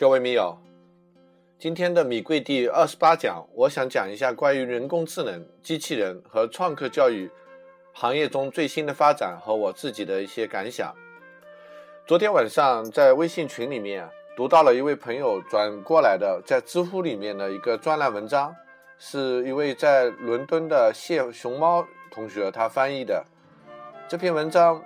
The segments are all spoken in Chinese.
各位米友，今天的米贵第二十八讲，我想讲一下关于人工智能、机器人和创客教育行业中最新的发展和我自己的一些感想。昨天晚上在微信群里面读到了一位朋友转过来的在知乎里面的一个专栏文章，是一位在伦敦的谢熊猫同学他翻译的。这篇文章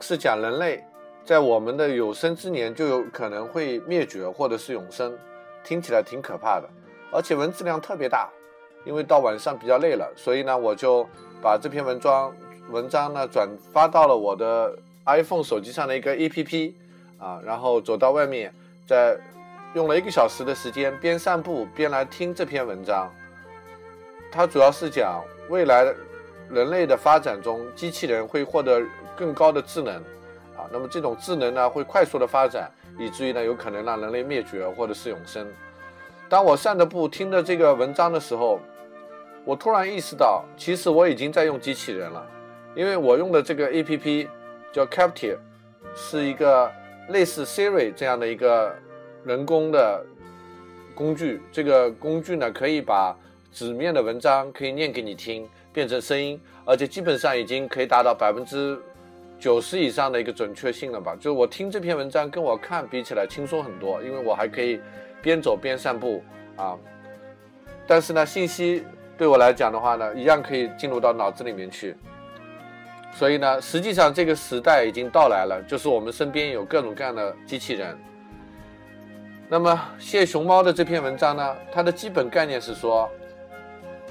是讲人类。在我们的有生之年就有可能会灭绝或者是永生，听起来挺可怕的，而且文字量特别大。因为到晚上比较累了，所以呢，我就把这篇文章文章呢转发到了我的 iPhone 手机上的一个 APP 啊，然后走到外面，在用了一个小时的时间，边散步边来听这篇文章。它主要是讲未来人类的发展中，机器人会获得更高的智能。那么这种智能呢会快速的发展，以至于呢有可能让人类灭绝或者是永生。当我散着步听着这个文章的时候，我突然意识到，其实我已经在用机器人了，因为我用的这个 A P P 叫 Captive，是一个类似 Siri 这样的一个人工的工具。这个工具呢可以把纸面的文章可以念给你听，变成声音，而且基本上已经可以达到百分之。九十以上的一个准确性了吧？就是我听这篇文章跟我看比起来轻松很多，因为我还可以边走边散步啊。但是呢，信息对我来讲的话呢，一样可以进入到脑子里面去。所以呢，实际上这个时代已经到来了，就是我们身边有各种各样的机器人。那么谢熊猫的这篇文章呢，它的基本概念是说，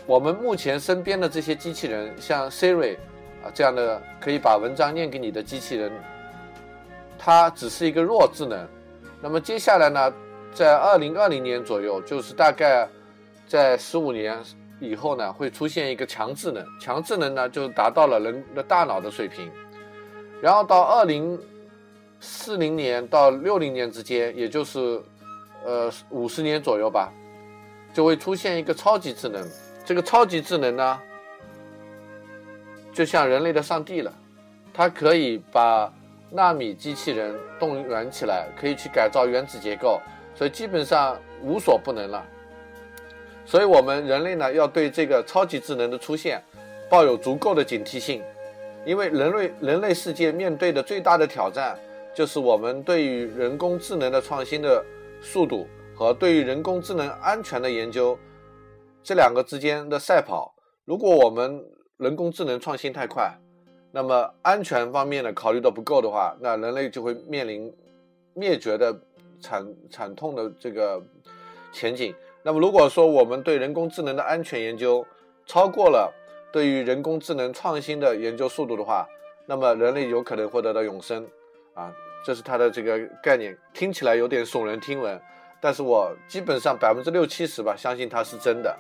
我们目前身边的这些机器人，像 Siri。啊，这样的可以把文章念给你的机器人，它只是一个弱智能。那么接下来呢，在二零二零年左右，就是大概在十五年以后呢，会出现一个强智能。强智能呢，就达到了人的大脑的水平。然后到二零四零年到六零年之间，也就是呃五十年左右吧，就会出现一个超级智能。这个超级智能呢？就像人类的上帝了，它可以把纳米机器人动员起来，可以去改造原子结构，所以基本上无所不能了。所以，我们人类呢，要对这个超级智能的出现抱有足够的警惕性，因为人类人类世界面对的最大的挑战，就是我们对于人工智能的创新的速度和对于人工智能安全的研究这两个之间的赛跑。如果我们人工智能创新太快，那么安全方面呢考虑的不够的话，那人类就会面临灭绝的惨惨痛的这个前景。那么如果说我们对人工智能的安全研究超过了对于人工智能创新的研究速度的话，那么人类有可能获得到永生啊，这是它的这个概念，听起来有点耸人听闻，但是我基本上百分之六七十吧相信它是真的，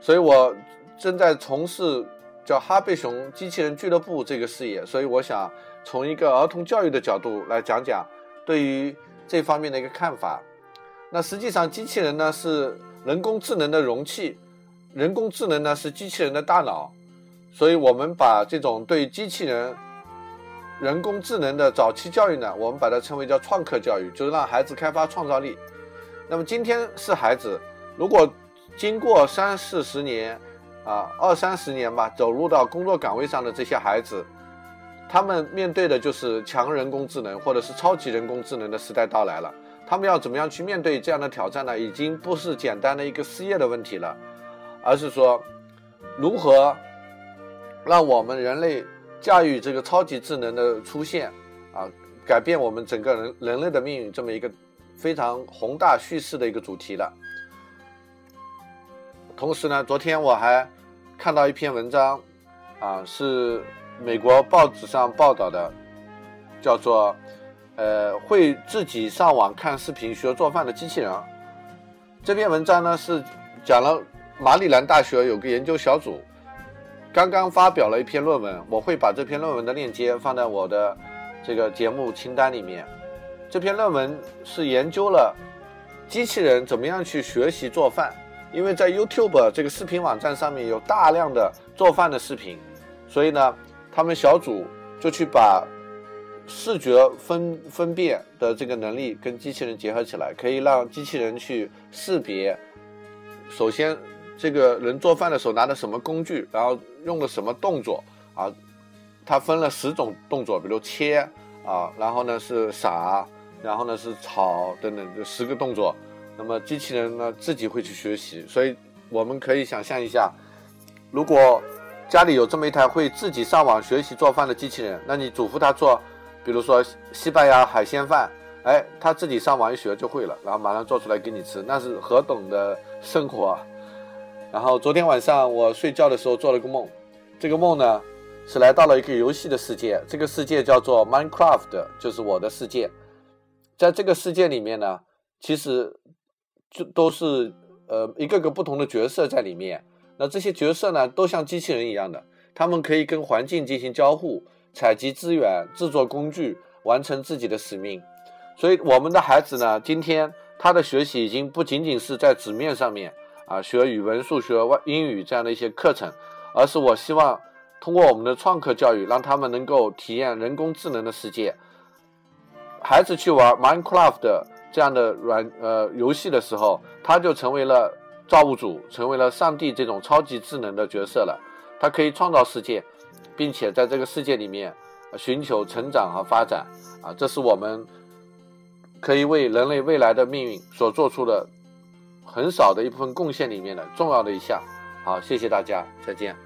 所以我正在从事。叫哈贝熊机器人俱乐部这个事业，所以我想从一个儿童教育的角度来讲讲对于这方面的一个看法。那实际上，机器人呢是人工智能的容器，人工智能呢是机器人的大脑，所以我们把这种对机器人人工智能的早期教育呢，我们把它称为叫创客教育，就是让孩子开发创造力。那么今天是孩子，如果经过三四十年。啊，二三十年吧，走入到工作岗位上的这些孩子，他们面对的就是强人工智能或者是超级人工智能的时代到来了。他们要怎么样去面对这样的挑战呢？已经不是简单的一个失业的问题了，而是说如何让我们人类驾驭这个超级智能的出现啊，改变我们整个人人类的命运这么一个非常宏大叙事的一个主题了。同时呢，昨天我还。看到一篇文章，啊，是美国报纸上报道的，叫做“呃，会自己上网看视频学做饭的机器人”。这篇文章呢是讲了马里兰大学有个研究小组刚刚发表了一篇论文，我会把这篇论文的链接放在我的这个节目清单里面。这篇论文是研究了机器人怎么样去学习做饭。因为在 YouTube 这个视频网站上面有大量的做饭的视频，所以呢，他们小组就去把视觉分分辨的这个能力跟机器人结合起来，可以让机器人去识别。首先，这个人做饭的时候拿的什么工具，然后用的什么动作啊？它分了十种动作，比如切啊，然后呢是撒，然后呢是炒等等，这十个动作。那么机器人呢自己会去学习，所以我们可以想象一下，如果家里有这么一台会自己上网学习做饭的机器人，那你嘱咐他做，比如说西班牙海鲜饭，哎，他自己上网一学就会了，然后马上做出来给你吃，那是何等的生活啊！然后昨天晚上我睡觉的时候做了个梦，这个梦呢是来到了一个游戏的世界，这个世界叫做 Minecraft，就是我的世界。在这个世界里面呢，其实就都是呃一个个不同的角色在里面。那这些角色呢，都像机器人一样的，他们可以跟环境进行交互、采集资源、制作工具、完成自己的使命。所以，我们的孩子呢，今天他的学习已经不仅仅是在纸面上面啊，学语文、数学、外英语这样的一些课程，而是我希望通过我们的创客教育，让他们能够体验人工智能的世界。孩子去玩 Minecraft 这样的软呃游戏的时候，他就成为了。造物主成为了上帝这种超级智能的角色了，他可以创造世界，并且在这个世界里面寻求成长和发展啊，这是我们可以为人类未来的命运所做出的很少的一部分贡献里面的重要的一项。好，谢谢大家，再见。